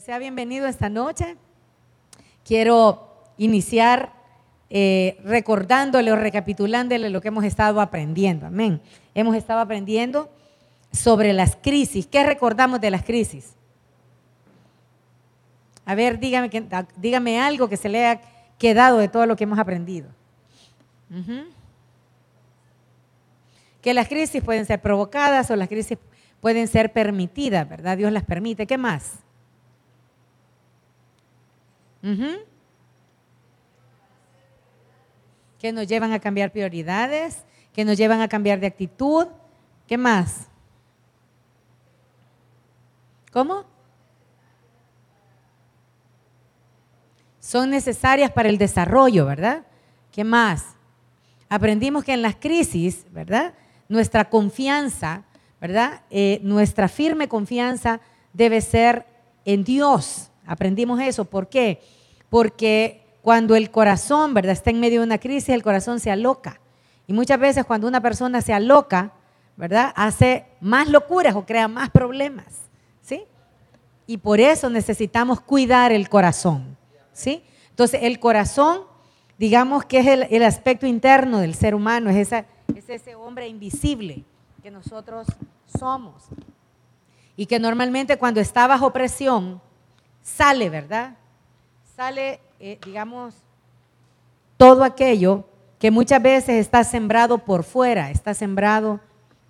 sea bienvenido esta noche. Quiero iniciar eh, recordándole o recapitulándole lo que hemos estado aprendiendo. Amén. Hemos estado aprendiendo sobre las crisis. ¿Qué recordamos de las crisis? A ver, dígame, dígame algo que se le haya quedado de todo lo que hemos aprendido. Que las crisis pueden ser provocadas o las crisis pueden ser permitidas, ¿verdad? Dios las permite. ¿Qué más? Que nos llevan a cambiar prioridades, que nos llevan a cambiar de actitud. ¿Qué más? ¿Cómo? Son necesarias para el desarrollo, ¿verdad? ¿Qué más? Aprendimos que en las crisis, ¿verdad? Nuestra confianza, ¿verdad? Eh, nuestra firme confianza debe ser en Dios. Aprendimos eso. ¿Por qué? Porque cuando el corazón, ¿verdad?, está en medio de una crisis, el corazón se aloca. Y muchas veces cuando una persona se aloca, ¿verdad?, hace más locuras o crea más problemas, ¿sí? Y por eso necesitamos cuidar el corazón, ¿sí? Entonces, el corazón, digamos que es el, aspecto interno del ser humano, es, es ese hombre invisible que nosotros somos. Y que normalmente cuando está bajo presión, sale, ¿verdad? Sale, eh, digamos, todo aquello que muchas veces está sembrado por fuera, está sembrado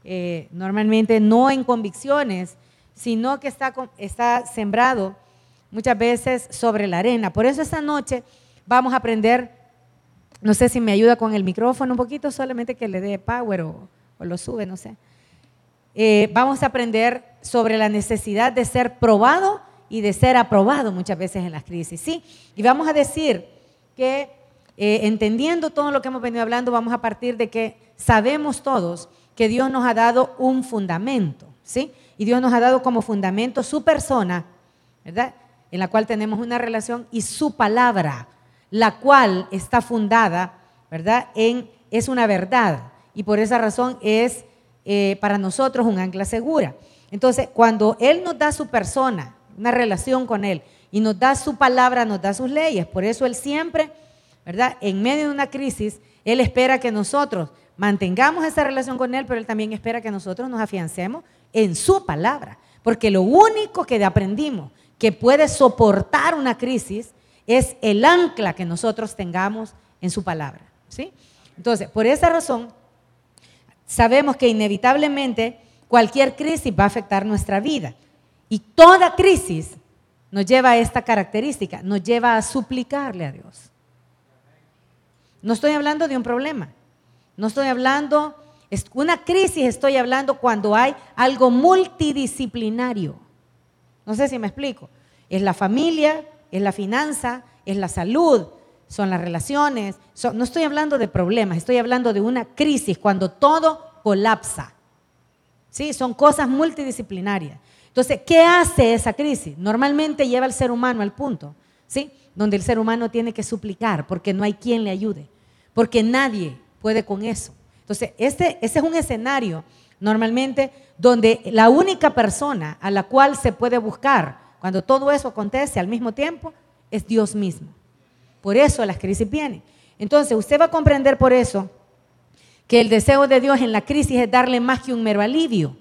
eh, normalmente no en convicciones, sino que está, está sembrado muchas veces sobre la arena. Por eso esta noche vamos a aprender, no sé si me ayuda con el micrófono un poquito, solamente que le dé power o, lo sube, no sé. Eh, vamos a aprender sobre la necesidad de ser probado y de ser aprobado muchas veces en las crisis. ¿sí? Y vamos a decir que eh, entendiendo todo lo que hemos venido hablando, vamos a partir de que sabemos todos que Dios nos ha dado un fundamento, ¿sí? Y Dios nos ha dado como fundamento su persona, ¿verdad? En la cual tenemos una relación y su palabra, la cual está fundada, ¿verdad? En, es una verdad y por esa razón es eh, para nosotros un ancla segura. Entonces, cuando Él nos da su persona, una relación con Él. Y nos da su palabra, nos da sus leyes. Por eso Él siempre, ¿verdad? En medio de una crisis, Él espera que nosotros mantengamos esa relación con Él, pero Él también espera que nosotros nos afiancemos en su palabra. Porque lo único que aprendimos que puede soportar una crisis es el ancla que nosotros tengamos en su palabra. ¿sí? Entonces, por esa razón, sabemos que inevitablemente cualquier crisis va a afectar nuestra vida. Y toda crisis nos lleva a esta característica, nos lleva a suplicarle a Dios. No estoy hablando de un problema, no estoy hablando, una crisis estoy hablando cuando hay algo multidisciplinario. No sé si me explico. Es la familia, es la finanza, es la salud, son las relaciones. no estoy hablando de problemas, estoy hablando de una crisis cuando todo colapsa. ¿Sí? Son cosas multidisciplinarias. Entonces, ¿qué hace esa crisis? Normalmente lleva al ser humano al punto, ¿sí? Donde el ser humano tiene que suplicar porque no hay quien le ayude, porque nadie puede con eso. Entonces, este, ese es un escenario normalmente donde la única persona a la cual se puede buscar cuando todo eso acontece al mismo tiempo es Dios mismo. Por eso las crisis vienen. Entonces, usted va a comprender por eso que el deseo de Dios en la crisis es darle más que un mero alivio.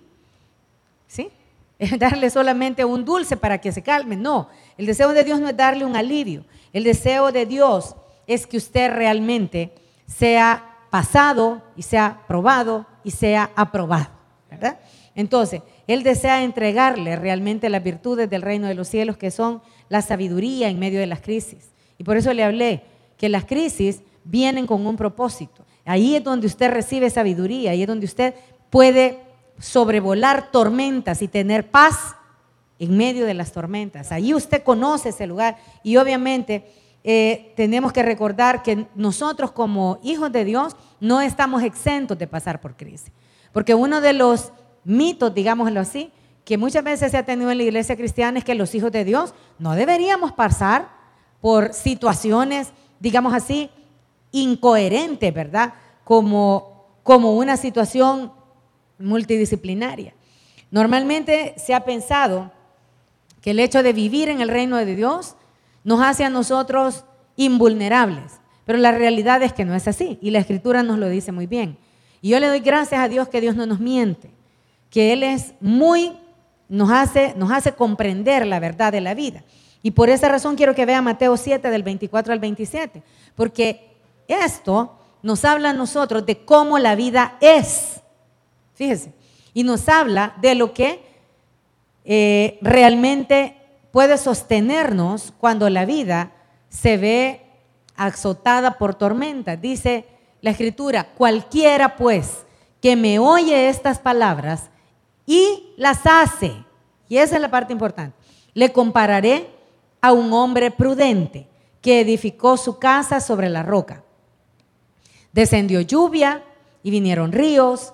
Darle solamente un dulce para que se calme. No, el deseo de Dios no es darle un alivio. El deseo de Dios es que usted realmente sea pasado y sea probado y sea aprobado. ¿verdad? Entonces, Él desea entregarle realmente las virtudes del reino de los cielos, que son la sabiduría en medio de las crisis. Y por eso le hablé que las crisis vienen con un propósito. Ahí es donde usted recibe sabiduría, ahí es donde usted puede sobrevolar tormentas y tener paz en medio de las tormentas. Allí usted conoce ese lugar y obviamente eh, tenemos que recordar que nosotros como hijos de Dios no estamos exentos de pasar por crisis. Porque uno de los mitos, digámoslo así, que muchas veces se ha tenido en la iglesia cristiana es que los hijos de Dios no deberíamos pasar por situaciones, digamos así, incoherentes, ¿verdad? Como, como una situación multidisciplinaria. Normalmente se ha pensado que el hecho de vivir en el reino de Dios nos hace a nosotros invulnerables. Pero la realidad es que no es así y la escritura nos lo dice muy bien. Y yo le doy gracias a Dios que Dios no nos miente, que Él es muy, nos hace, nos hace comprender la verdad de la vida. Y por esa razón quiero que vea Mateo 7 del 24 al 27, porque esto nos habla a nosotros de cómo la vida es. Fíjese, y nos habla de lo que eh, realmente puede sostenernos cuando la vida se ve azotada por tormenta. Dice la escritura, cualquiera pues que me oye estas palabras y las hace, y esa es la parte importante, le compararé a un hombre prudente que edificó su casa sobre la roca. Descendió lluvia y vinieron ríos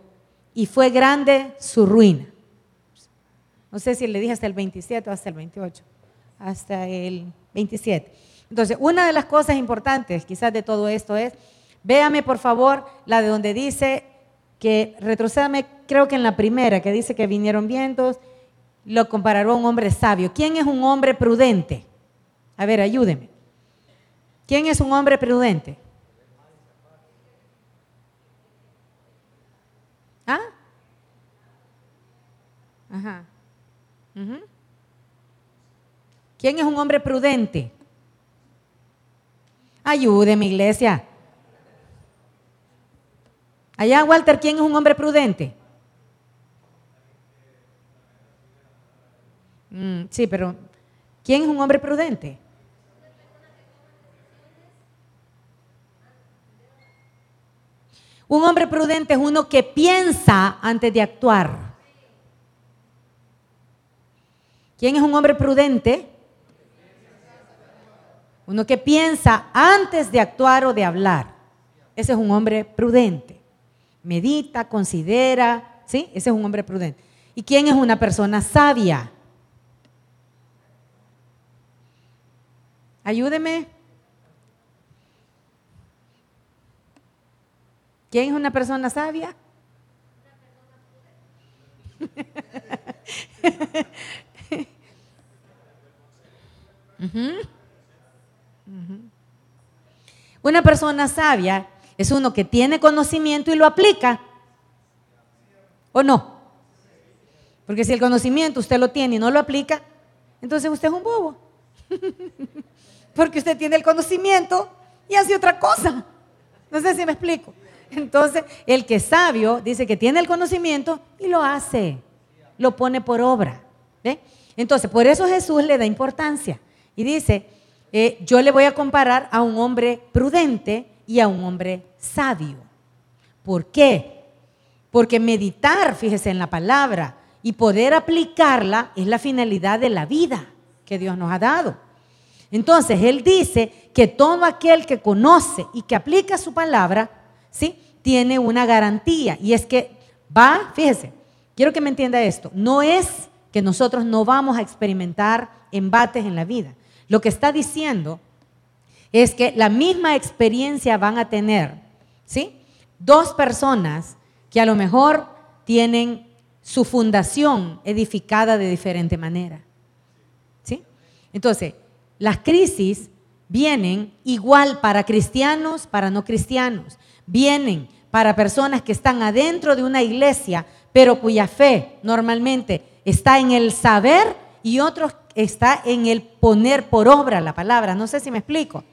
Y fue grande su ruina. No sé si le dije hasta el 27 o hasta el 28. Hasta el 27. Entonces, una de las cosas importantes quizás de todo esto es, véame por favor la de donde dice que, retrocédame, creo que en la primera, que dice que vinieron vientos, lo comparará a un hombre sabio. ¿Quién es un hombre prudente? A ver, ayúdeme. ¿Quién es un hombre prudente? ¿Ah? Ajá. ¿Quién es un hombre prudente? Ayúdeme, iglesia. Allá, Walter, ¿quién es un hombre prudente? Mm, sí, pero ¿quién es un hombre prudente? Un hombre prudente es uno que piensa antes de actuar. ¿Quién es un hombre prudente? Uno que piensa antes de actuar o de hablar. Ese es un hombre prudente. Medita, considera, ¿sí? Ese es un hombre prudente. ¿Y quién es una persona sabia? Ayúdeme. ¿Quién es una persona sabia? Una persona sabia es uno que tiene conocimiento y lo aplica. ¿O no? Porque si el conocimiento usted lo tiene y no lo aplica, entonces usted es un bobo. Porque usted tiene el conocimiento y hace otra cosa. No sé si me explico. Entonces, el que es sabio dice que tiene el conocimiento y lo hace, lo pone por obra. Entonces, por eso Jesús le da importancia y dice, eh, yo le voy a comparar a un hombre prudente y a un hombre sabio. ¿Por qué? Porque meditar, fíjese en la palabra, y poder aplicarla es la finalidad de la vida que Dios nos ha dado. Entonces, Él dice que todo aquel que conoce y que aplica su palabra, ¿sí? Tiene una garantía. Y es que va, fíjese, quiero que me entienda esto, no es que nosotros no vamos a experimentar embates en la vida. Lo que está diciendo es que la misma experiencia van a tener, ¿sí? Dos personas que a lo mejor tienen su fundación edificada de diferente manera. ¿Sí? Entonces, las crisis vienen igual para cristianos, para no cristianos. Vienen para personas que están adentro de una iglesia, pero cuya fe normalmente está en el saber y otros está en el poner por obra la palabra. No sé si me explico.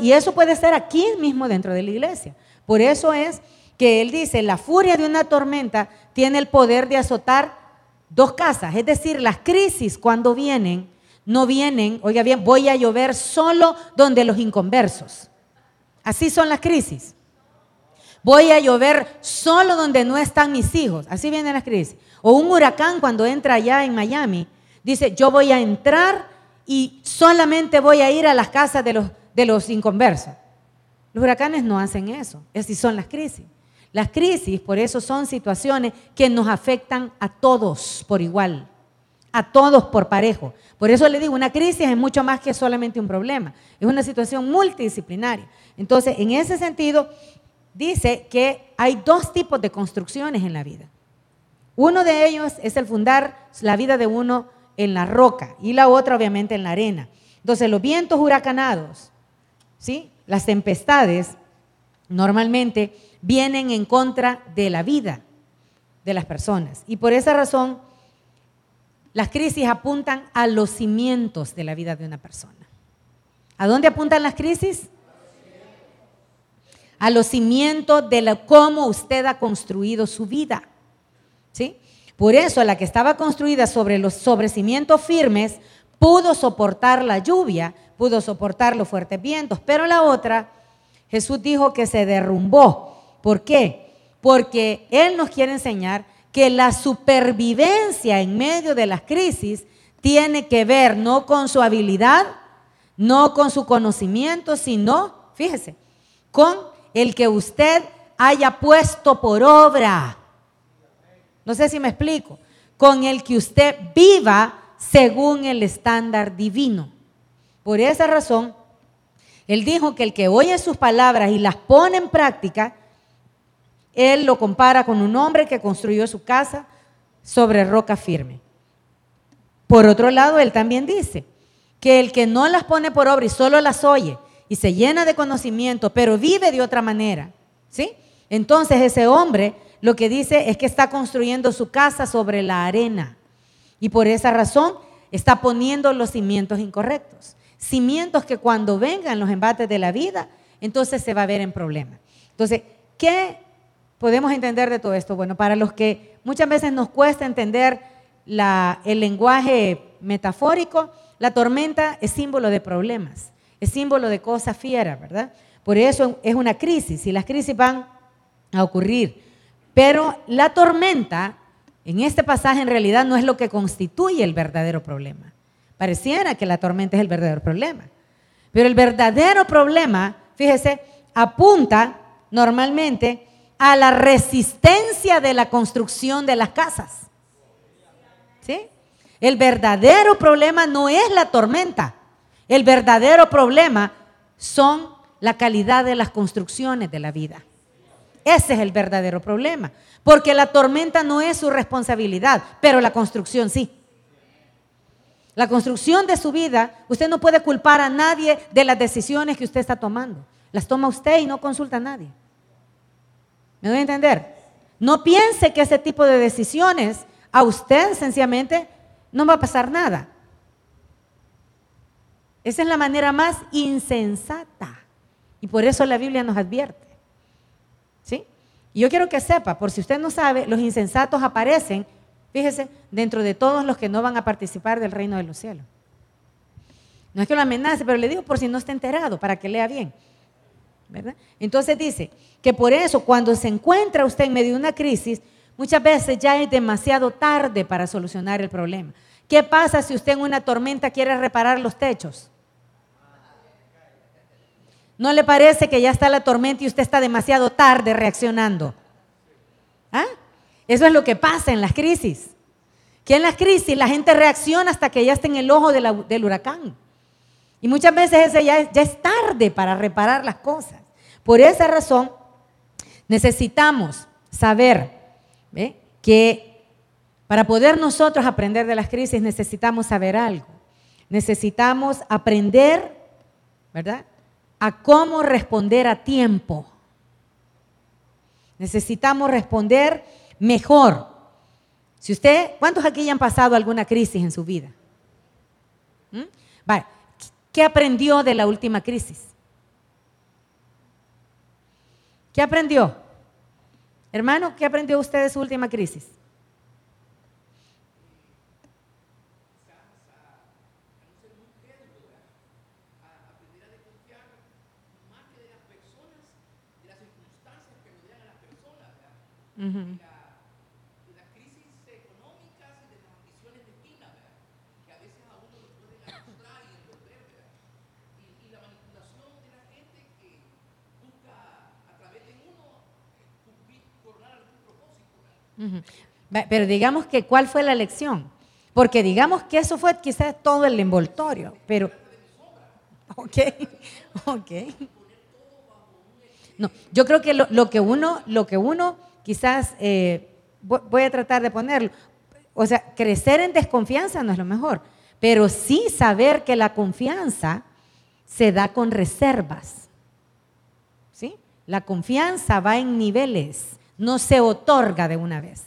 Y eso puede ser aquí mismo dentro de la iglesia. Por eso es que él dice, la furia de una tormenta tiene el poder de azotar dos casas. Es decir, las crisis cuando vienen, no vienen, oiga bien, voy a llover solo donde los inconversos. Así son las crisis. Voy a llover solo donde no están mis hijos. Así vienen las crisis. O un huracán cuando entra allá en Miami Dice, yo voy a entrar y solamente voy a ir a las casas de los, de los inconversos. Los huracanes no hacen eso, así son las crisis. Las crisis, por eso, son situaciones que nos afectan a todos por igual, a todos por parejo. Por eso le digo, una crisis es mucho más que solamente un problema, es una situación multidisciplinaria. Entonces, en ese sentido, dice que hay dos tipos de construcciones en la vida. Uno de ellos es el fundar la vida de uno en la roca y la otra obviamente en la arena. Entonces los vientos huracanados, ¿sí? las tempestades, normalmente vienen en contra de la vida de las personas. Y por esa razón, las crisis apuntan a los cimientos de la vida de una persona. ¿A dónde apuntan las crisis? A los cimientos de cómo usted ha construido su vida. ¿Sí? Por eso la que estaba construida sobre los sobre cimientos firmes pudo soportar la lluvia, pudo soportar los fuertes vientos, pero la otra, Jesús dijo que se derrumbó. ¿Por qué? Porque Él nos quiere enseñar que la supervivencia en medio de las crisis tiene que ver no con su habilidad, no con su conocimiento, sino, fíjese, con el que usted haya puesto por obra. No sé si me explico. Con el que usted viva según el estándar divino. Por esa razón, él dijo que el que oye sus palabras y las pone en práctica, él lo compara con un hombre que construyó su casa sobre roca firme. Por otro lado, él también dice que el que no las pone por obra y solo las oye y se llena de conocimiento, pero vive de otra manera, ¿sí? Entonces ese hombre lo que dice es que está construyendo su casa sobre la arena y por esa razón está poniendo los cimientos incorrectos. Cimientos que cuando vengan los embates de la vida, entonces se va a ver en problema. Entonces, ¿qué podemos entender de todo esto? Bueno, para los que muchas veces nos cuesta entender el lenguaje metafórico, la tormenta es símbolo de problemas, es símbolo de cosas fieras, ¿verdad? Por eso es una crisis y las crisis van a ocurrir. Pero la tormenta, en este pasaje en realidad no es lo que constituye el verdadero problema. Pareciera que la tormenta es el verdadero problema. Pero el verdadero problema, fíjese, apunta normalmente a la resistencia de la construcción de las casas. ¿Sí? El verdadero problema no es la tormenta. El verdadero problema son la calidad de las construcciones de la vida. Ese es el verdadero problema. Porque la tormenta no es su responsabilidad, pero la construcción sí. La construcción de su vida, usted no puede culpar a nadie de las decisiones que usted está tomando. Las toma usted y no consulta a nadie. ¿Me doy a entender? No piense que ese tipo de decisiones a usted sencillamente no va a pasar nada. Esa es la manera más insensata. Y por eso la Biblia nos advierte. Y yo quiero que sepa, por si usted no sabe, los insensatos aparecen, fíjese, dentro de todos los que no van a participar del reino de los cielos. No es que lo amenace, pero le digo por si no está enterado, para que lea bien. ¿verdad? Entonces dice que por eso cuando se encuentra usted en medio de una crisis, muchas veces ya es demasiado tarde para solucionar el problema. ¿Qué pasa si usted en una tormenta quiere reparar los techos? ¿No le parece que ya está la tormenta y usted está demasiado tarde reaccionando? ¿Ah? Eso es lo que pasa en las crisis. Que en las crisis la gente reacciona hasta que ya está en el ojo del huracán. Y muchas veces ya, es tarde para reparar las cosas. Por esa razón, necesitamos saber que para poder nosotros aprender de las crisis necesitamos saber algo. Necesitamos aprender, ¿verdad? A cómo responder a tiempo. Necesitamos responder mejor. Si usted, ¿cuántos aquí ya han pasado alguna crisis en su vida? ¿Mm? ¿Qué aprendió de la última crisis? ¿Qué aprendió? Hermano, ¿qué aprendió usted de su última crisis? Uh -huh. Pero digamos que cuál fue la lección, porque digamos que eso fue quizás todo el envoltorio, pero... Ok, ok. No, yo creo que lo, lo que uno, lo que uno quizás, eh, vo- voy a tratar de ponerlo, o sea, crecer en desconfianza no es lo mejor, pero sí saber que la confianza se da con reservas. ¿Sí? La confianza va en niveles, no se otorga de una vez.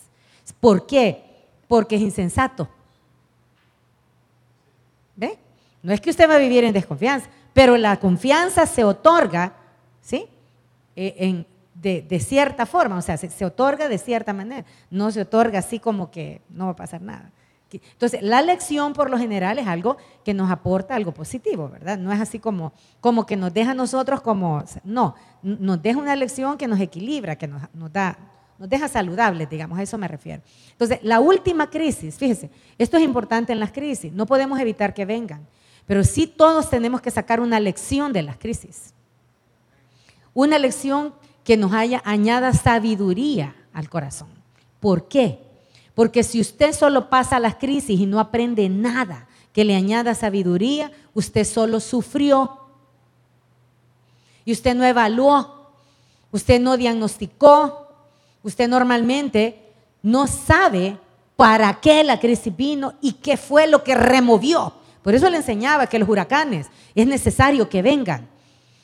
¿Por qué? Porque es insensato. ¿Ve? No es que usted va a vivir en desconfianza, pero la confianza se otorga, ¿sí? Eh, en- de, cierta forma, o sea, se, otorga de cierta manera, no se otorga así como que no va a pasar nada. Entonces, la lección por lo general es algo que nos aporta algo positivo, ¿verdad? No es así como, como que nos deja a nosotros como, no, nos deja una lección que nos equilibra, que nos, nos da, nos deja saludables, digamos, a eso me refiero. Entonces, la última crisis, fíjese, esto es importante en las crisis, no podemos evitar que vengan, pero sí todos tenemos que sacar una lección de las crisis. Una lección que nos haya, añada sabiduría al corazón. ¿Por qué? Porque si usted solo pasa las crisis y no aprende nada que le añada sabiduría, usted solo sufrió. Y usted no evaluó, usted no diagnosticó, usted normalmente no sabe para qué la crisis vino y qué fue lo que removió. Por eso le enseñaba que los huracanes es necesario que vengan.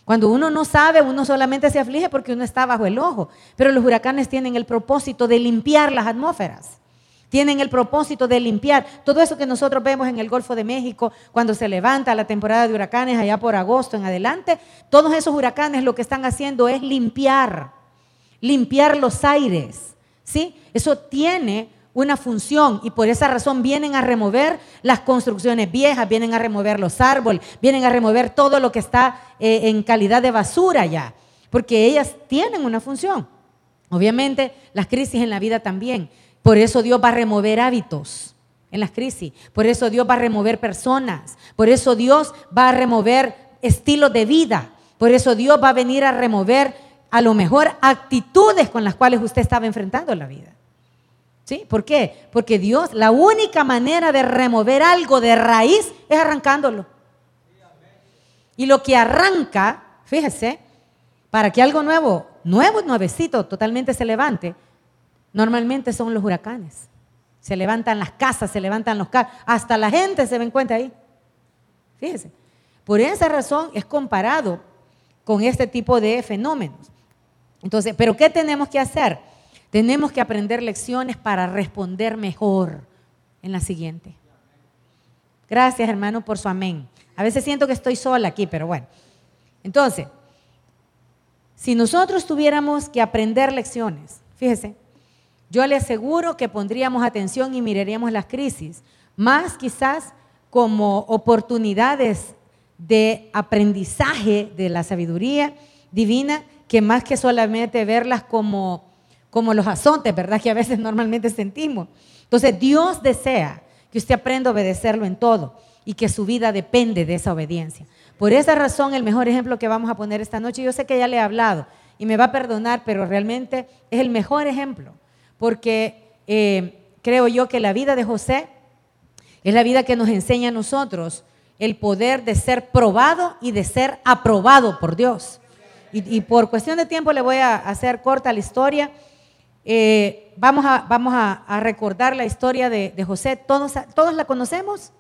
Cuando uno no sabe, uno solamente se aflige porque uno está bajo el ojo. Pero los huracanes tienen el propósito de limpiar las atmósferas. Tienen el propósito de limpiar todo eso que nosotros vemos en el Golfo de México cuando se levanta la temporada de huracanes allá por agosto en adelante. Todos esos huracanes lo que están haciendo es limpiar, limpiar los aires. ¿sí? Eso tiene una función y por esa razón vienen a remover las construcciones viejas, vienen a remover los árboles, vienen a remover todo lo que está eh, en calidad de basura ya, porque ellas tienen una función. Obviamente las crisis en la vida también. Por eso Dios va a remover hábitos en las crisis. Por eso Dios va a remover personas. Por eso Dios va a remover estilos de vida. Por eso Dios va a venir a remover a lo mejor actitudes con las cuales usted estaba enfrentando la vida. ¿Por qué? Porque Dios, la única manera de remover algo de raíz es arrancándolo. Y lo que arranca, fíjese, para que algo nuevo, nuevo, nuevecito, totalmente se levante, normalmente son los huracanes. Se levantan las casas, se levantan los carros, hasta la gente se ven cuenta ahí. Fíjese. Por esa razón es comparado con este tipo de fenómenos. Entonces, ¿pero qué tenemos que hacer? Tenemos que aprender lecciones para responder mejor en la siguiente. Gracias, hermano, por su amén. A veces siento que estoy sola aquí, pero bueno. Entonces, si nosotros tuviéramos que aprender lecciones, fíjese, yo le aseguro que pondríamos atención y miraríamos las crisis, más quizás como oportunidades de aprendizaje de la sabiduría divina, que más que solamente verlas como, como los azotes, ¿verdad? Que a veces normalmente sentimos. Entonces, Dios desea que usted aprenda a obedecerlo en todo y que su vida depende de esa obediencia. Por esa razón, el mejor ejemplo que vamos a poner esta noche, yo sé que ya le he hablado y me va a perdonar, pero realmente es el mejor ejemplo, porque eh, creo yo que la vida de José es la vida que nos enseña a nosotros el poder de ser probado y de ser aprobado por Dios. Y por cuestión de tiempo le voy a hacer corta la historia. Eh, vamos a, recordar la historia de, de José. ¿Todos, ¿Todos la conocemos?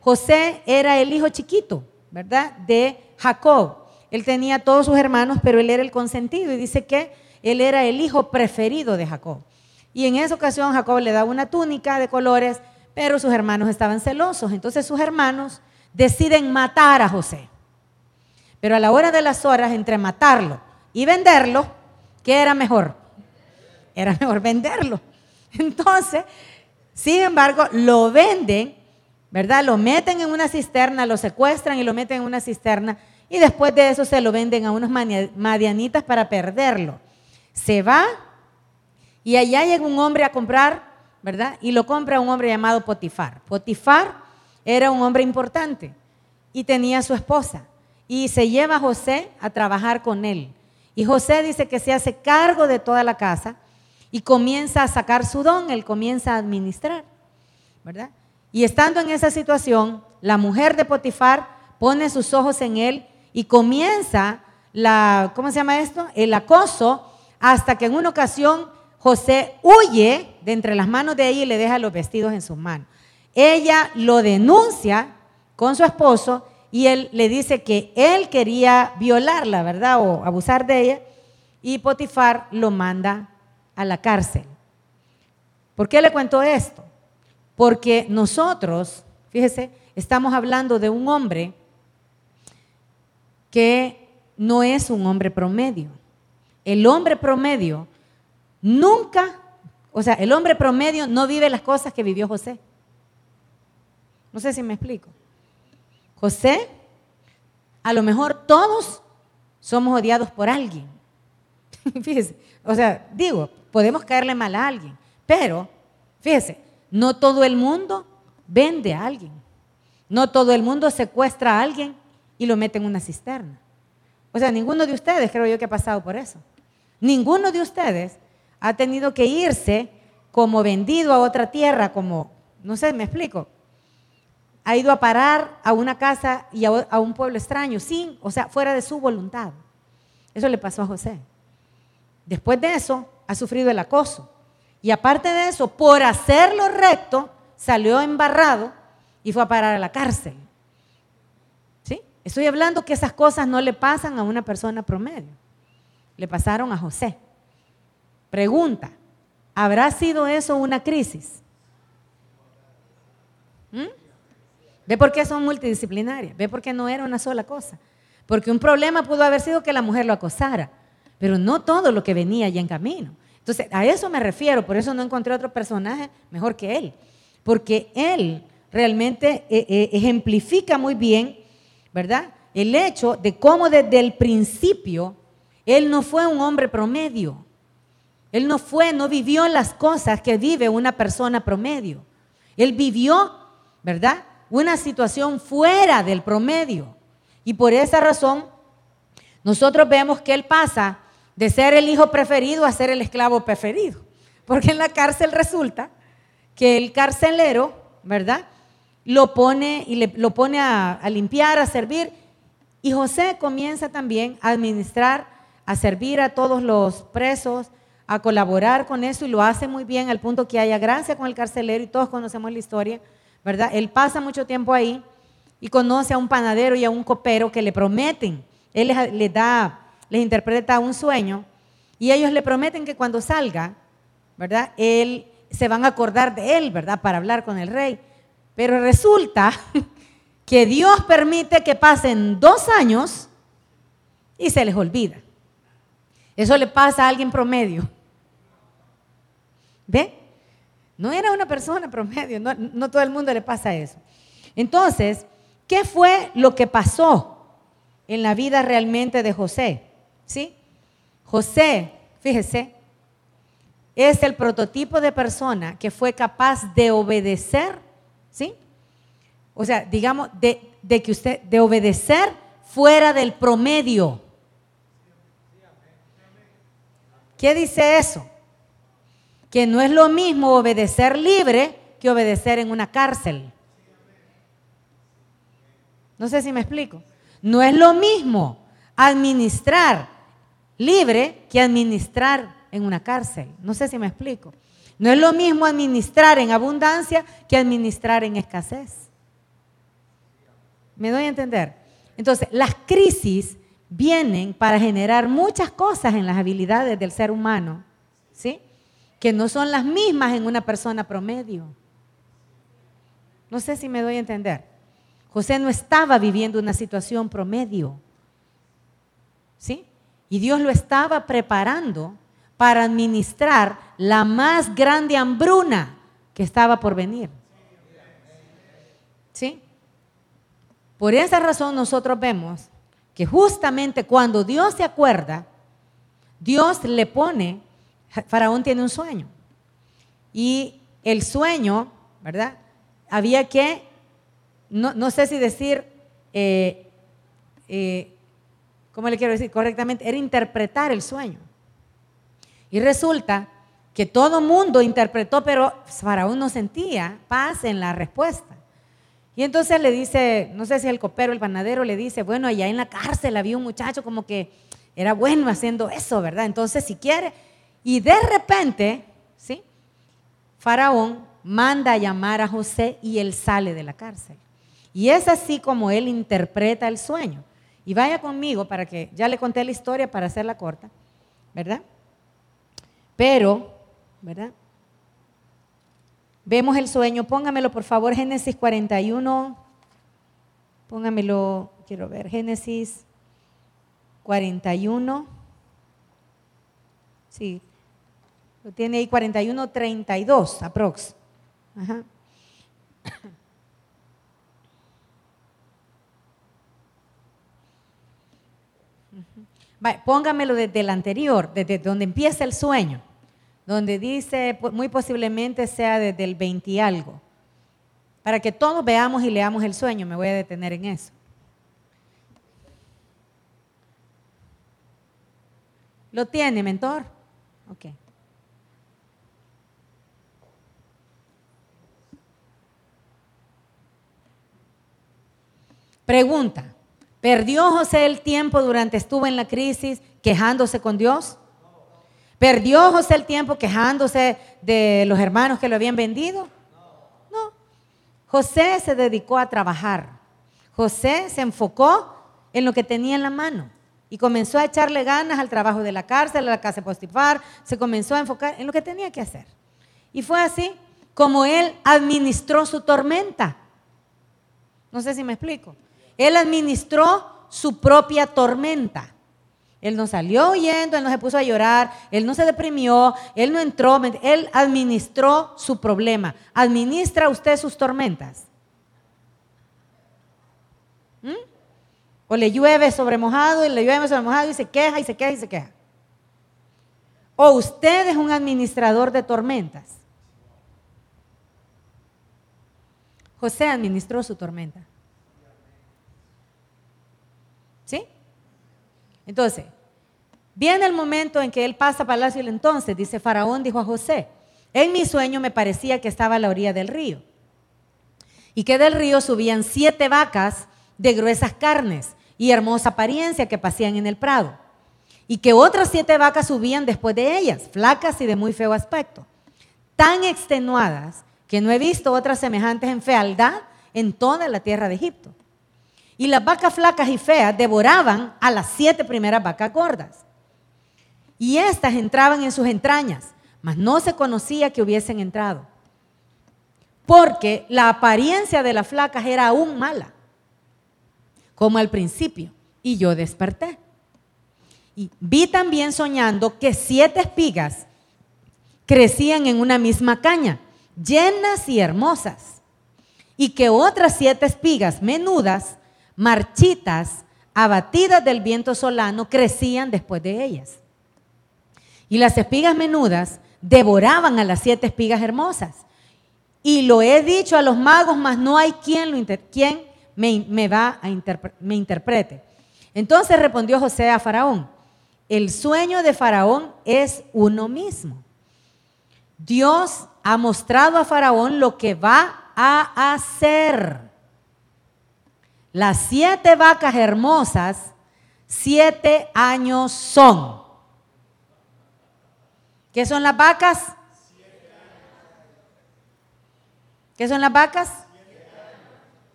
José era el hijo chiquito, ¿verdad? De Jacob. Él tenía todos sus hermanos, pero él era el consentido y dice que él era el hijo preferido de Jacob. Y en esa ocasión Jacob le da una túnica de colores, pero sus hermanos estaban celosos. Entonces sus hermanos deciden matar a José. Pero a la hora de las horas, entre matarlo y venderlo, ¿qué era mejor? Era mejor venderlo. Entonces, sin embargo, lo venden, ¿verdad? Lo meten en una cisterna, lo secuestran y lo meten en una cisterna. Y después de eso se lo venden a unos madianitas para perderlo. Se va y allá llega un hombre a comprar, ¿verdad? Y lo compra un hombre llamado Potifar. Potifar era un hombre importante y tenía a su esposa. Y se lleva a José a trabajar con él. Y José dice que se hace cargo de toda la casa y comienza a sacar su don, él comienza a administrar, ¿verdad? Y estando en esa situación, la mujer de Potifar pone sus ojos en él y comienza la, ¿cómo se llama esto? El acoso, hasta que en una ocasión José huye de entre las manos de ella y le deja los vestidos en sus manos. Ella lo denuncia con su esposo y él le dice que él quería violarla, ¿verdad? O abusar de ella. Y Potifar lo manda a la cárcel. ¿Por qué le cuento esto? Porque nosotros, fíjese, estamos hablando de un hombre que no es un hombre promedio. El hombre promedio nunca, o sea, el hombre promedio no vive las cosas que vivió José. No sé si me explico. José, a lo mejor todos somos odiados por alguien. fíjese, o sea, digo, podemos caerle mal a alguien, pero fíjese, no todo el mundo vende a alguien. No todo el mundo secuestra a alguien y lo mete en una cisterna. O sea, ninguno de ustedes creo yo que ha pasado por eso. Ninguno de ustedes ha tenido que irse como vendido a otra tierra, como, no sé, me explico. Ha ido a parar a una casa y a, un pueblo extraño, sin, o sea, fuera de su voluntad. Eso le pasó a José. Después de eso, ha sufrido el acoso. Y aparte de eso, por hacerlo recto, salió embarrado y fue a parar a la cárcel. ¿Sí? Estoy hablando que esas cosas no le pasan a una persona promedio. Le pasaron a José. Pregunta, ¿habrá sido eso una crisis? ¿Mm? ¿Ve por qué son multidisciplinarias? ¿Ve por qué no era una sola cosa? Porque un problema pudo haber sido que la mujer lo acosara, pero no todo lo que venía ya en camino. Entonces, a eso me refiero, por eso no encontré otro personaje mejor que él, porque él realmente eh, eh, ejemplifica muy bien, ¿verdad? El hecho de cómo desde el principio él no fue un hombre promedio. Él no fue, no vivió las cosas que vive una persona promedio. Él vivió, ¿verdad? Una situación fuera del promedio. Y por esa razón, nosotros vemos que él pasa de ser el hijo preferido a ser el esclavo preferido. Porque en la cárcel resulta que el carcelero, ¿verdad? Lo pone y lo pone a, a limpiar, a servir. Y José comienza también a administrar, a servir a todos los presos, a colaborar con eso y lo hace muy bien al punto que haya gracia con el carcelero y todos conocemos la historia, ¿verdad? Él pasa mucho tiempo ahí y conoce a un panadero y a un copero que le prometen, él les, da, les interpreta un sueño y ellos le prometen que cuando salga, ¿verdad? Él se van a acordar de él, ¿verdad? Para hablar con el rey. Pero resulta que Dios permite que pasen dos años y se les olvida. Eso le pasa a alguien promedio. ¿Ve? No era una persona promedio, no, todo el mundo le pasa eso. Entonces, ¿qué fue lo que pasó en la vida realmente de José? ¿Sí? José, fíjese, es el prototipo de persona que fue capaz de obedecer, ¿sí? O sea, digamos, de, que usted, de obedecer fuera del promedio. ¿Qué dice eso? que no es lo mismo obedecer libre que obedecer en una cárcel. No sé si me explico. No es lo mismo administrar libre que administrar en una cárcel. No sé si me explico. No es lo mismo administrar en abundancia que administrar en escasez. ¿Me doy a entender? Entonces, las crisis vienen para generar muchas cosas en las habilidades del ser humano, ¿sí? que no son las mismas en una persona promedio. No sé si me doy a entender. José no estaba viviendo una situación promedio. ¿Sí? Y Dios lo estaba preparando para administrar la más grande hambruna que estaba por venir. ¿Sí? Por esa razón nosotros vemos que justamente cuando Dios se acuerda, Dios le pone Faraón tiene un sueño. Y el sueño, ¿verdad? Había que, no, sé si decir, eh, eh, ¿cómo le quiero decir correctamente? Era interpretar el sueño. Y resulta que todo mundo interpretó, pero Faraón no sentía paz en la respuesta. Y entonces le dice, no sé si el copero, el panadero, le dice, bueno, allá en la cárcel había un muchacho como que era bueno haciendo eso, ¿verdad? Entonces, si quiere, y de repente, ¿sí? Faraón manda a llamar a José y él sale de la cárcel. Y es así como él interpreta el sueño. Y vaya conmigo para que, ya le conté la historia para hacerla corta, ¿verdad? Pero, ¿verdad? Vemos el sueño, póngamelo por favor, Génesis 41, póngamelo, quiero ver, Génesis 41, sí, lo tiene ahí 41, 32, aprox. Ajá. Póngamelo desde el anterior, desde donde empieza el sueño, donde dice, muy posiblemente sea desde el 20 y algo, para que todos veamos y leamos el sueño, me voy a detener en eso. ¿Lo tiene, mentor? Ok. Pregunta, ¿perdió José el tiempo durante estuvo en la crisis quejándose con Dios? ¿Perdió José el tiempo quejándose de los hermanos que lo habían vendido? No. José se dedicó a trabajar. José se enfocó en lo que tenía en la mano y comenzó a echarle ganas al trabajo de la cárcel, a la casa de Postifar, se comenzó a enfocar en lo que tenía que hacer. Y fue así como él administró su tormenta. No sé si me explico. Él administró su propia tormenta. Él no salió huyendo, él no se puso a llorar, él no se deprimió, él no entró, él administró su problema. ¿Administra usted sus tormentas? ¿Mm? O le llueve sobre mojado y le llueve sobre mojado y se queja y se queja y se queja. O usted es un administrador de tormentas. José administró su tormenta. ¿Sí? Entonces, viene el momento en que él pasa palacio y entonces, dice Faraón, dijo a José, en mi sueño me parecía que estaba a la orilla del río y que del río subían siete vacas de gruesas carnes y hermosa apariencia que pasían en el prado y que otras siete vacas subían después de ellas, flacas y de muy feo aspecto, tan extenuadas que no he visto otras semejantes en fealdad en toda la tierra de Egipto. Y las vacas flacas y feas devoraban a las siete primeras vacas gordas. Y éstas entraban en sus entrañas, mas no se conocía que hubiesen entrado. Porque la apariencia de las flacas era aún mala, como al principio. Y yo desperté. Y vi también soñando que siete espigas crecían en una misma caña, llenas y hermosas. Y que otras siete espigas menudas marchitas, abatidas del viento solano, crecían después de ellas. Y las espigas menudas devoraban a las siete espigas hermosas. Y lo he dicho a los magos, mas no hay quien, lo quien me, va a me interprete. Entonces respondió José a Faraón, el sueño de Faraón es uno mismo. Dios ha mostrado a Faraón lo que va a hacer. Las siete vacas hermosas, siete años son. ¿Qué son las vacas? ¿Qué son las vacas?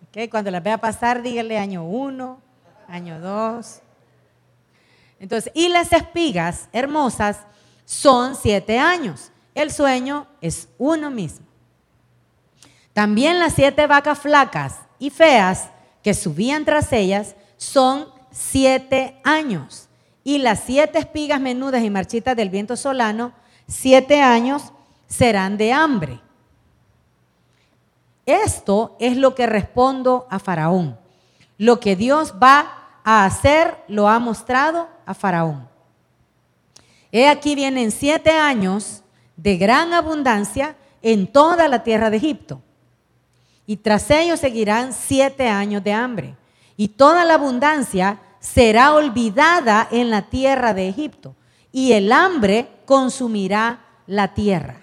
Okay, cuando las vea pasar, dígale año uno, año dos. Entonces, y las espigas hermosas son siete años. El sueño es uno mismo. También las siete vacas flacas y feas que subían tras ellas son siete años. Y las siete espigas menudas y marchitas del viento solano, siete años serán de hambre. Esto es lo que respondo a Faraón. Lo que Dios va a hacer lo ha mostrado a Faraón. He aquí vienen siete años de gran abundancia en toda la tierra de Egipto y tras ellos seguirán siete años de hambre. Y toda la abundancia será olvidada en la tierra de Egipto. Y el hambre consumirá la tierra.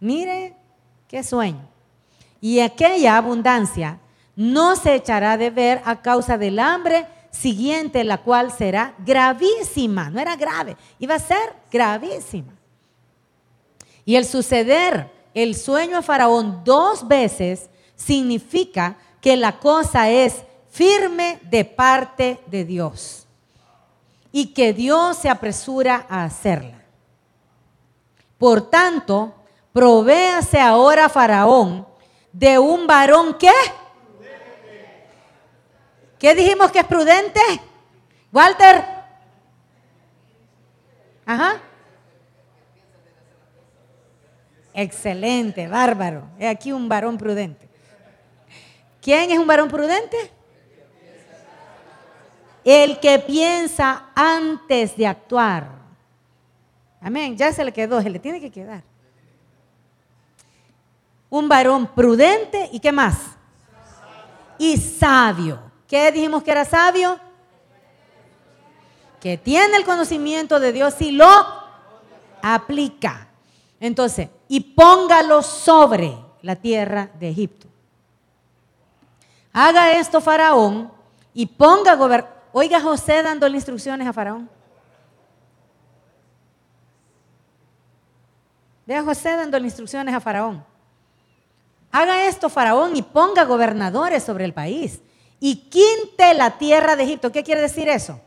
Mire qué sueño. Y aquella abundancia no se echará de ver a causa del hambre siguiente, la cual será gravísima. No era grave, iba a ser gravísima. Y el suceder el sueño a Faraón dos veces significa que la cosa es firme de parte de Dios y que Dios se apresura a hacerla. Por tanto, provéase ahora Faraón de un varón que... ¿Qué dijimos que es prudente? Walter. Ajá. Excelente, bárbaro. He aquí un varón prudente. ¿Quién es un varón prudente? El que piensa antes de actuar. Amén. Ya se le quedó, se le tiene que quedar. Un varón prudente y qué más? Y sabio. ¿Qué dijimos que era sabio? Que tiene el conocimiento de Dios y lo aplica. Entonces, y póngalo sobre la tierra de Egipto. Haga esto Faraón y ponga gobernar. Oiga José dando instrucciones a Faraón. Vea José dando instrucciones a Faraón. Haga esto Faraón y ponga gobernadores sobre el país. Y quinte la tierra de Egipto. ¿Qué quiere decir eso?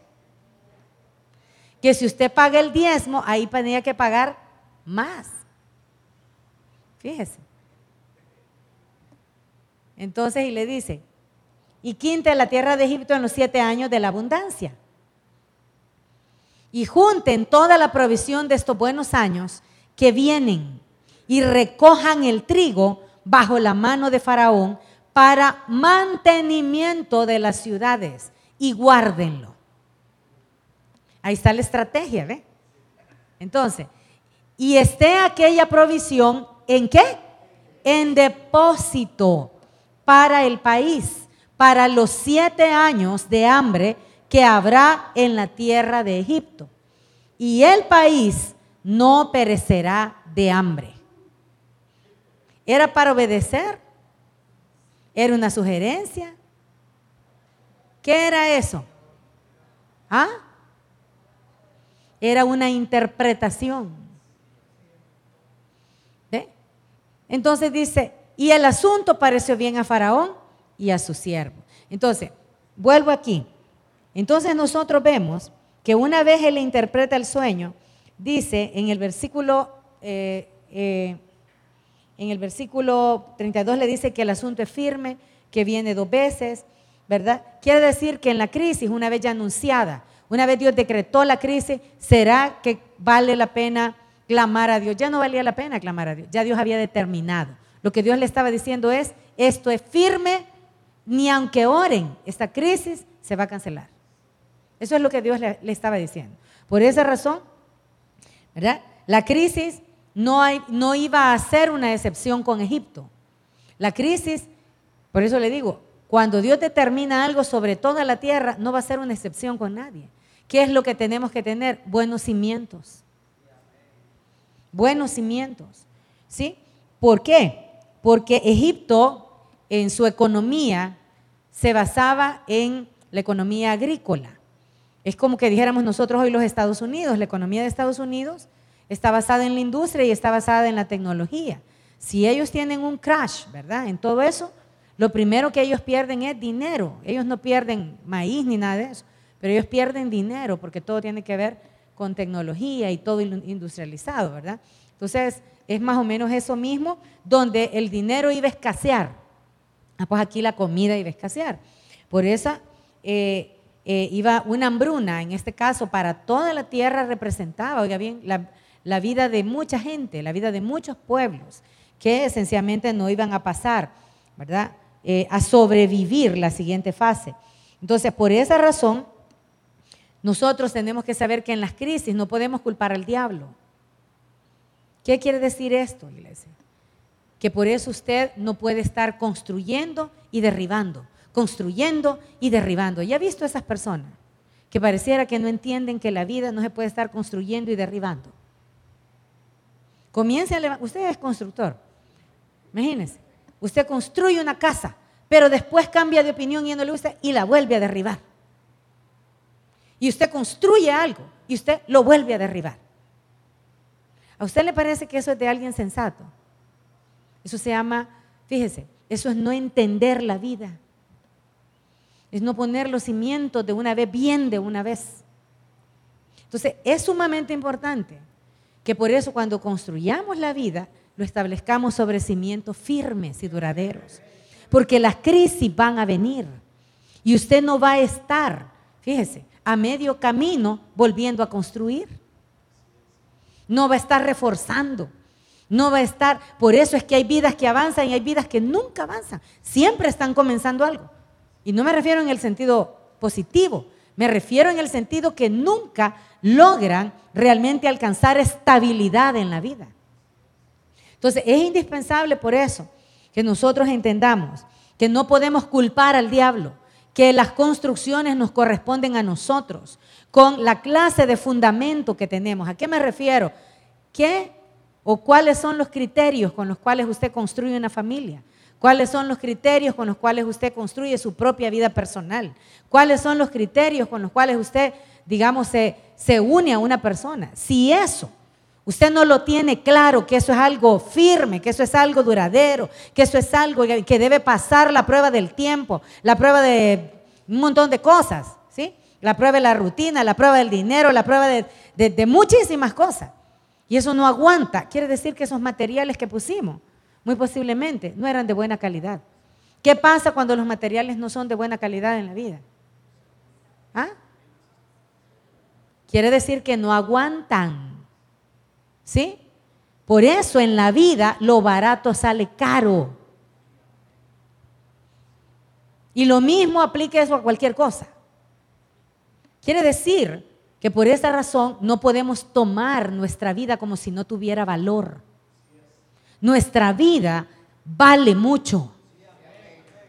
Que si usted paga el diezmo, ahí tenía que pagar más. Fíjese. Entonces, y le dice, y quinte la tierra de Egipto en los siete años de la abundancia. Y junten toda la provisión de estos buenos años que vienen y recojan el trigo bajo la mano de Faraón para mantenimiento de las ciudades y guárdenlo. Ahí está la estrategia, ¿ve? Entonces, y esté aquella provisión ¿En qué? En depósito para el país, para los siete años de hambre que habrá en la tierra de Egipto. Y el país no perecerá de hambre. ¿Era para obedecer? ¿Era una sugerencia? ¿Qué era eso? ¿Ah? Era una interpretación. Entonces dice, y el asunto pareció bien a Faraón y a su siervo. Entonces, vuelvo aquí. Entonces nosotros vemos que una vez él interpreta el sueño, dice en el versículo, eh, eh, en el versículo 32 le dice que el asunto es firme, que viene dos veces, ¿verdad? Quiere decir que en la crisis, una vez ya anunciada, una vez Dios decretó la crisis, será que vale la pena clamar a Dios. Ya no valía la pena clamar a Dios, ya Dios había determinado. Lo que Dios le estaba diciendo es, esto es firme, ni aunque oren, esta crisis se va a cancelar. Eso es lo que Dios le, estaba diciendo. Por esa razón, ¿verdad? La crisis no, no iba a ser una excepción con Egipto. La crisis, por eso le digo, cuando Dios determina algo sobre toda la tierra, no va a ser una excepción con nadie. ¿Qué es lo que tenemos que tener? Buenos cimientos buenos cimientos. ¿Sí? ¿Por qué? Porque Egipto en su economía se basaba en la economía agrícola. Es como que dijéramos nosotros hoy los Estados Unidos, la economía de Estados Unidos está basada en la industria y está basada en la tecnología. Si ellos tienen un crash, ¿verdad? En todo eso, lo primero que ellos pierden es dinero. Ellos no pierden maíz ni nada de eso, pero ellos pierden dinero porque todo tiene que ver con tecnología y todo industrializado, ¿verdad? Entonces, es más o menos eso mismo, donde el dinero iba a escasear. Ah, pues aquí la comida iba a escasear. Por eso eh, eh, iba una hambruna, en este caso, para toda la tierra representaba, oiga bien, la, vida de mucha gente, la vida de muchos pueblos, que esencialmente no iban a pasar, ¿verdad? Eh, a sobrevivir la siguiente fase. Entonces, por esa razón, nosotros tenemos que saber que en las crisis no podemos culpar al diablo. ¿Qué quiere decir esto, iglesia? Que por eso usted no puede estar construyendo y derribando, construyendo y derribando. ¿Ya ha visto a esas personas que pareciera que no entienden que la vida no se puede estar construyendo y derribando? Comience a levantar. Usted es constructor. Imagínese. Usted construye una casa, pero después cambia de opinión y no le gusta y la vuelve a derribar. Y usted construye algo y usted lo vuelve a derribar. ¿A usted le parece que eso es de alguien sensato? Eso se llama, fíjese, eso es no entender la vida. Es no poner los cimientos de una vez bien de una vez. Entonces, es sumamente importante que por eso cuando construyamos la vida, lo establezcamos sobre cimientos firmes y duraderos. Porque las crisis van a venir y usted no va a estar, fíjese, a medio camino volviendo a construir. No va a estar reforzando. No va a estar, por eso es que hay vidas que avanzan y hay vidas que nunca avanzan. Siempre están comenzando algo. Y no me refiero en el sentido positivo, me refiero en el sentido que nunca logran realmente alcanzar estabilidad en la vida. Entonces, es indispensable por eso que nosotros entendamos que no podemos culpar al diablo, que las construcciones nos corresponden a nosotros, con la clase de fundamento que tenemos. ¿A qué me refiero? ¿Qué o cuáles son los criterios con los cuales usted construye una familia? ¿Cuáles son los criterios con los cuales usted construye su propia vida personal? ¿Cuáles son los criterios con los cuales usted, digamos, se, se une a una persona? Si eso usted no lo tiene claro, que eso es algo firme, que eso es algo duradero, que eso es algo que debe pasar la prueba del tiempo, la prueba de un montón de cosas, ¿sí? La prueba de la rutina, la prueba del dinero, la prueba de, muchísimas cosas. Y eso no aguanta. Quiere decir que esos materiales que pusimos, muy posiblemente, no eran de buena calidad. ¿Qué pasa cuando los materiales no son de buena calidad en la vida? ¿Ah? Quiere decir que no aguantan. ¿Sí? Por eso en la vida lo barato sale caro. Y lo mismo aplica eso a cualquier cosa. Quiere decir que por esa razón no podemos tomar nuestra vida como si no tuviera valor. Nuestra vida vale mucho.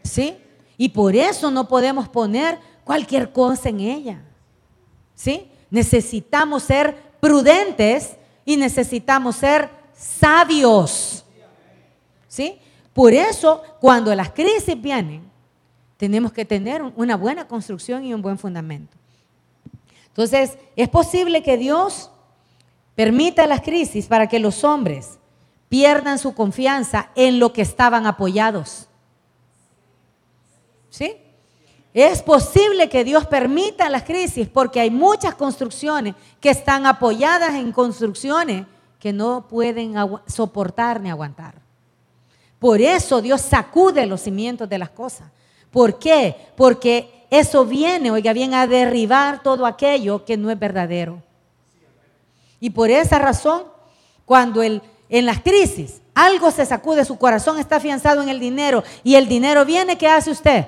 ¿Sí? Y por eso no podemos poner cualquier cosa en ella. ¿Sí? Necesitamos ser prudentes y necesitamos ser sabios. ¿Sí? Por eso, cuando las crisis vienen, tenemos que tener una buena construcción y un buen fundamento. Entonces, es posible que Dios permita las crisis para que los hombres pierdan su confianza en lo que estaban apoyados. ¿Sí? Es posible que Dios permita las crisis porque hay muchas construcciones que están apoyadas en construcciones que no pueden soportar ni aguantar. Por eso Dios sacude los cimientos de las cosas. ¿Por qué? Porque eso viene, oiga bien, a derribar todo aquello que no es verdadero. Y por esa razón, cuando en las crisis algo se sacude, su corazón está afianzado en el dinero y el dinero viene, ¿qué hace usted?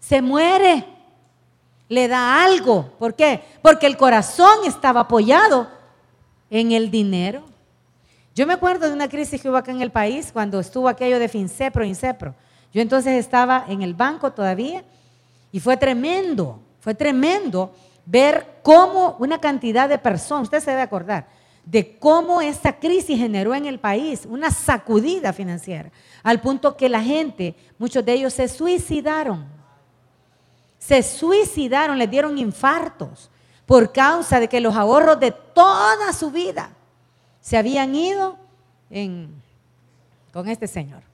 Se muere, le da algo. ¿Por qué? Porque el corazón estaba apoyado en el dinero. Yo me acuerdo de una crisis que hubo acá en el país cuando estuvo aquello de FinCepro, INCEPRO. Yo entonces estaba en el banco todavía y fue tremendo, fue tremendo ver cómo una cantidad de personas, usted se debe acordar, de cómo esta crisis generó en el país una sacudida financiera, al punto que la gente, muchos de ellos se suicidaron. Se suicidaron, les dieron infartos por causa de que los ahorros de toda su vida se habían ido con este señor.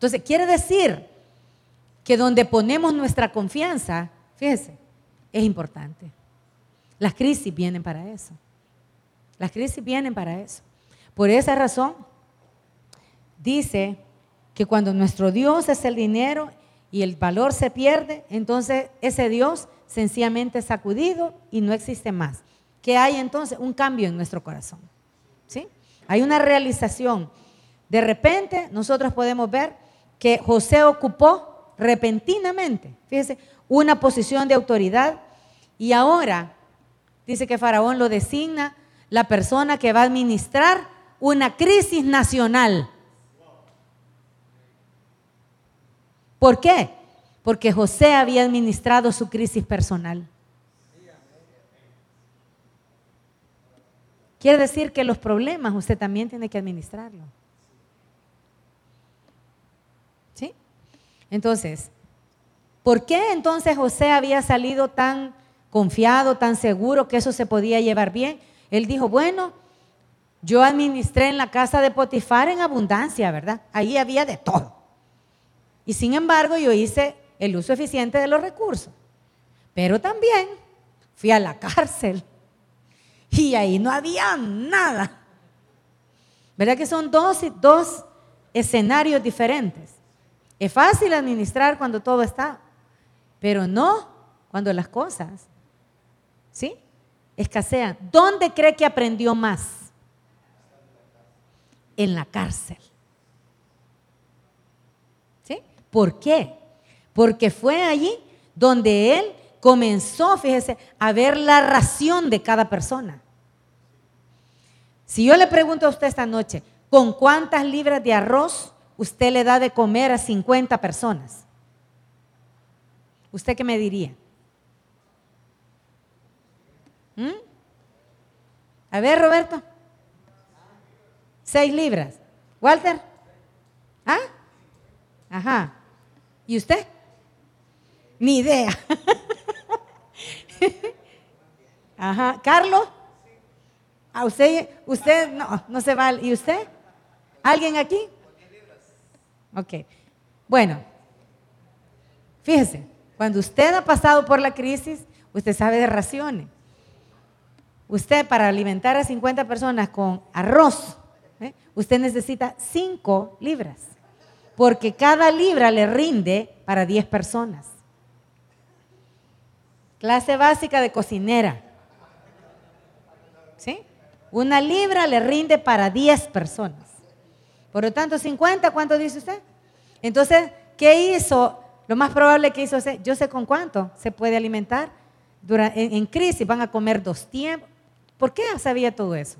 Entonces, quiere decir que donde ponemos nuestra confianza, fíjese, es importante. Las crisis vienen para eso. Las crisis vienen para eso. Por esa razón, dice que cuando nuestro Dios es el dinero y el valor se pierde, entonces ese Dios sencillamente es sacudido y no existe más. ¿Qué hay entonces? Un cambio en nuestro corazón. ¿Sí? Hay una realización. De repente nosotros podemos ver que José ocupó repentinamente, fíjese, una posición de autoridad y ahora dice que Faraón lo designa la persona que va a administrar una crisis nacional. ¿Por qué? Porque José había administrado su crisis personal. quiere decir que los problemas usted también tiene que administrarlos. ¿Sí? Entonces, ¿por qué entonces José había salido tan confiado, tan seguro que eso se podía llevar bien? Él dijo, bueno, yo administré en la casa de Potifar en abundancia, ¿verdad? Ahí había de todo. Y sin embargo, yo hice el uso eficiente de los recursos. Pero también fui a la cárcel y ahí no había nada. ¿Verdad que son dos, dos escenarios diferentes? Es fácil administrar cuando todo está, pero no cuando las cosas, ¿sí? Escasean. ¿Dónde cree que aprendió más? En la cárcel. ¿Sí? ¿Por qué? Porque fue allí donde él comenzó, fíjese, a ver la ración de cada persona. Si yo le pregunto a usted esta noche, ¿con cuántas libras de arroz usted le da de comer a 50 personas? ¿Usted qué me diría? ¿Mm? A ver, Roberto. Seis libras. Walter. ¿Ah? Ajá. ¿Y usted? Ni idea. Ajá. ¿Carlos? ¿A usted, usted no, no se va. ¿Y usted? ¿Alguien aquí? Ok. Bueno, fíjese, cuando usted ha pasado por la crisis, usted sabe de raciones. Usted para alimentar a 50 personas con arroz, ¿eh? usted necesita 5 libras, porque cada libra le rinde para 10 personas. Clase básica de cocinera. ¿Sí? Una libra le rinde para 10 personas. Por lo tanto, 50, ¿cuánto dice usted? Entonces, ¿qué hizo? Lo más probable que hizo usted, yo sé con cuánto se puede alimentar. en, crisis van a comer dos tiempos. ¿Por qué sabía todo eso?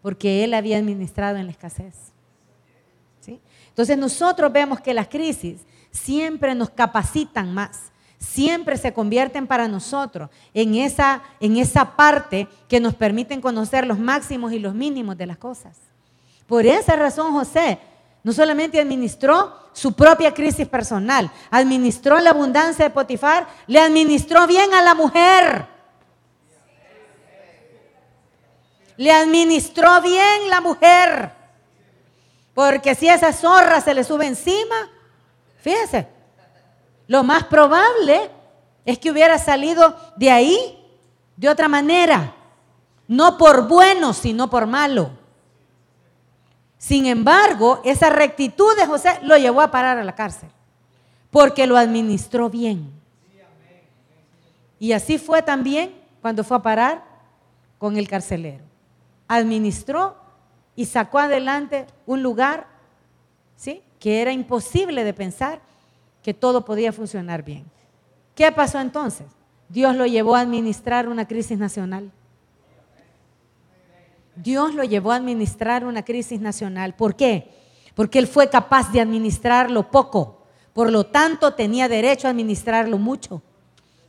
Porque él había administrado en la escasez. ¿Sí? Entonces nosotros vemos que las crisis siempre nos capacitan más siempre se convierten para nosotros en esa, en esa parte que nos permiten conocer los máximos y los mínimos de las cosas. Por esa razón José no solamente administró su propia crisis personal, administró la abundancia de Potifar, le administró bien a la mujer. Le administró bien la mujer. Porque si esa zorra se le sube encima, fíjese, lo más probable es que hubiera salido de ahí de otra manera, no por bueno, sino por malo. Sin embargo, esa rectitud de José lo llevó a parar a la cárcel, porque lo administró bien. Y así fue también cuando fue a parar con el carcelero. Administró y sacó adelante un lugar ¿sí? que era imposible de pensar que todo podía funcionar bien. ¿Qué pasó entonces? Dios lo llevó a administrar una crisis nacional. Dios lo llevó a administrar una crisis nacional. ¿Por qué? Porque él fue capaz de administrarlo poco. Por lo tanto, tenía derecho a administrarlo mucho.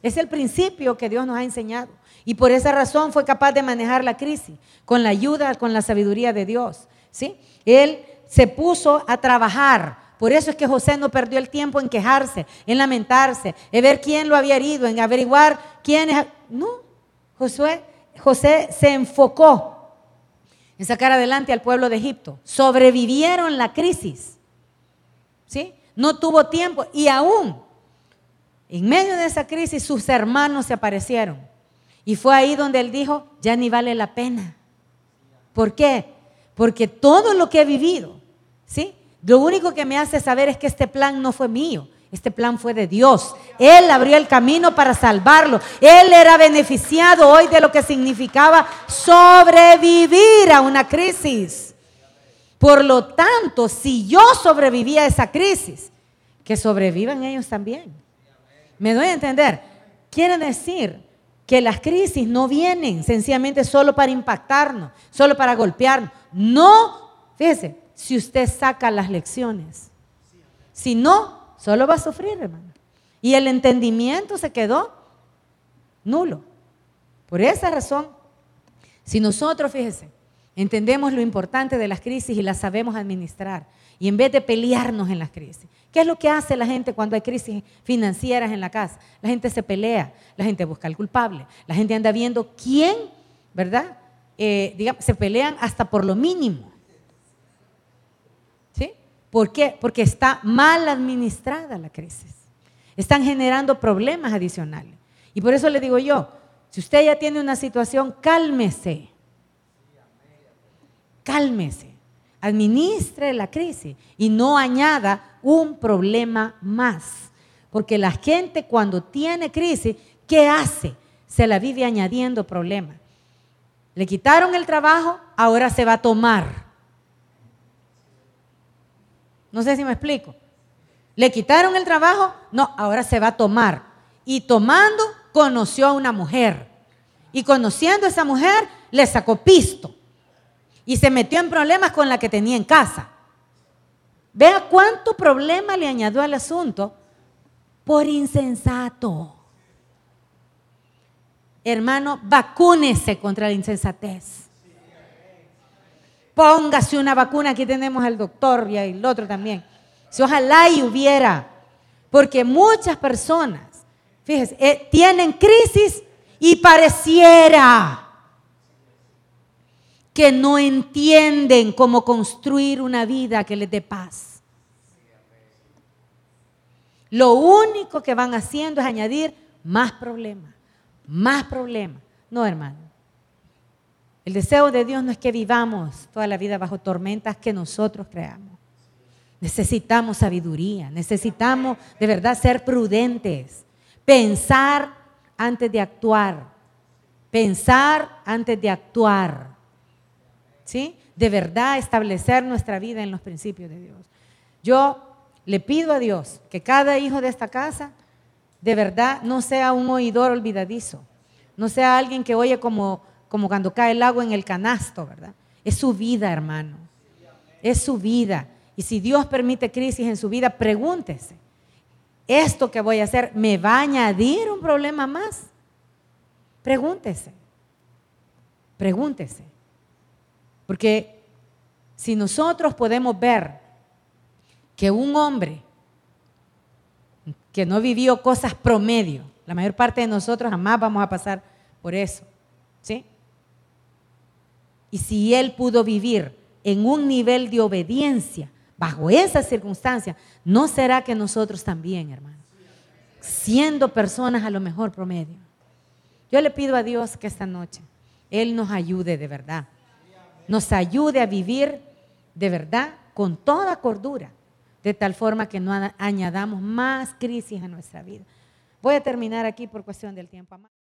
Es el principio que Dios nos ha enseñado. Y por esa razón fue capaz de manejar la crisis con la ayuda, con la sabiduría de Dios. ¿sí? Él se puso a trabajar por eso es que José no perdió el tiempo en quejarse, en lamentarse, en ver quién lo había herido, en averiguar quién es. No, Josué, José se enfocó sacar adelante al pueblo de Egipto. Sobrevivieron la crisis. ¿Sí? No tuvo tiempo y aún en medio de esa crisis sus hermanos se aparecieron. Y fue ahí donde él dijo, ya ni vale la pena. ¿Por qué? Porque todo lo que he vivido, ¿sí? Lo único que me hace saber es que este plan no fue mío. Este plan fue de Dios. Él abrió el camino para salvarlo. Él era beneficiado hoy de lo que significaba sobrevivir a una crisis. Por lo tanto, si yo sobreviví a esa crisis, que sobrevivan ellos también. ¿Me doy a entender? Quiere decir que las crisis no vienen sencillamente solo para impactarnos, solo para golpearnos. No, fíjese, si usted saca las lecciones. Si no, solo va a sufrir, hermano. Y el entendimiento se quedó nulo. Por esa razón, Si nosotros, fíjese, entendemos lo importante de las crisis y las sabemos administrar, y en vez de pelearnos en las crisis, ¿qué es lo que hace la gente cuando hay crisis financieras en la casa? La gente se pelea, la gente busca al culpable, la gente anda viendo quién, ¿verdad? Eh, se pelean hasta por lo mínimo. ¿Por qué? Porque está mal administrada la crisis. Están generando problemas adicionales. Y por eso le digo yo, si usted ya tiene una situación, cálmese. Cálmese. Administre la crisis y no añada un problema más. Porque la gente cuando tiene crisis, ¿qué hace? Se la vive añadiendo problemas. Le quitaron el trabajo, ahora se va a tomar. No sé si me explico. Le quitaron el trabajo, no, ahora se va a tomar. Y tomando, conoció a una mujer. Y conociendo a esa mujer, le sacó pisto. Y se metió en problemas con la que tenía en casa. Vea cuánto problema le añadió al asunto por insensato. Hermano, vacúnese contra la insensatez. Póngase una vacuna, aquí tenemos al doctor y el otro también. Si ojalá y hubiera, porque muchas personas, fíjese, eh, tienen crisis y pareciera que no entienden cómo construir una vida que les dé paz. Lo único que van haciendo es añadir más problemas más problemas. No, hermano. El deseo de Dios no es que vivamos toda la vida bajo tormentas que nosotros creamos. Necesitamos sabiduría, necesitamos de verdad ser prudentes, pensar antes de actuar, pensar antes de actuar. ¿Sí? De verdad establecer nuestra vida en los principios de Dios. Yo le pido a Dios que cada hijo de esta casa de verdad no sea un oidor olvidadizo, no sea alguien que oye como, como cuando cae el agua en el canasto, ¿verdad? Es su vida, hermano. Es su vida. Y si Dios permite crisis en su vida, pregúntese, ¿esto que voy a hacer me va a añadir un problema más? Pregúntese. Pregúntese. Porque si nosotros podemos ver que un hombre que no vivió cosas promedio. La mayor parte de nosotros jamás vamos a pasar por eso. ¿Sí? Y si él pudo vivir en un nivel de obediencia bajo esas circunstancias, ¿no será que nosotros también, hermano? Siendo personas a lo mejor promedio. Yo le pido a Dios que esta noche Él nos ayude de verdad. Nos ayude a vivir de verdad con toda cordura de tal forma que no añadamos más crisis a nuestra vida. Voy a terminar aquí por cuestión del tiempo.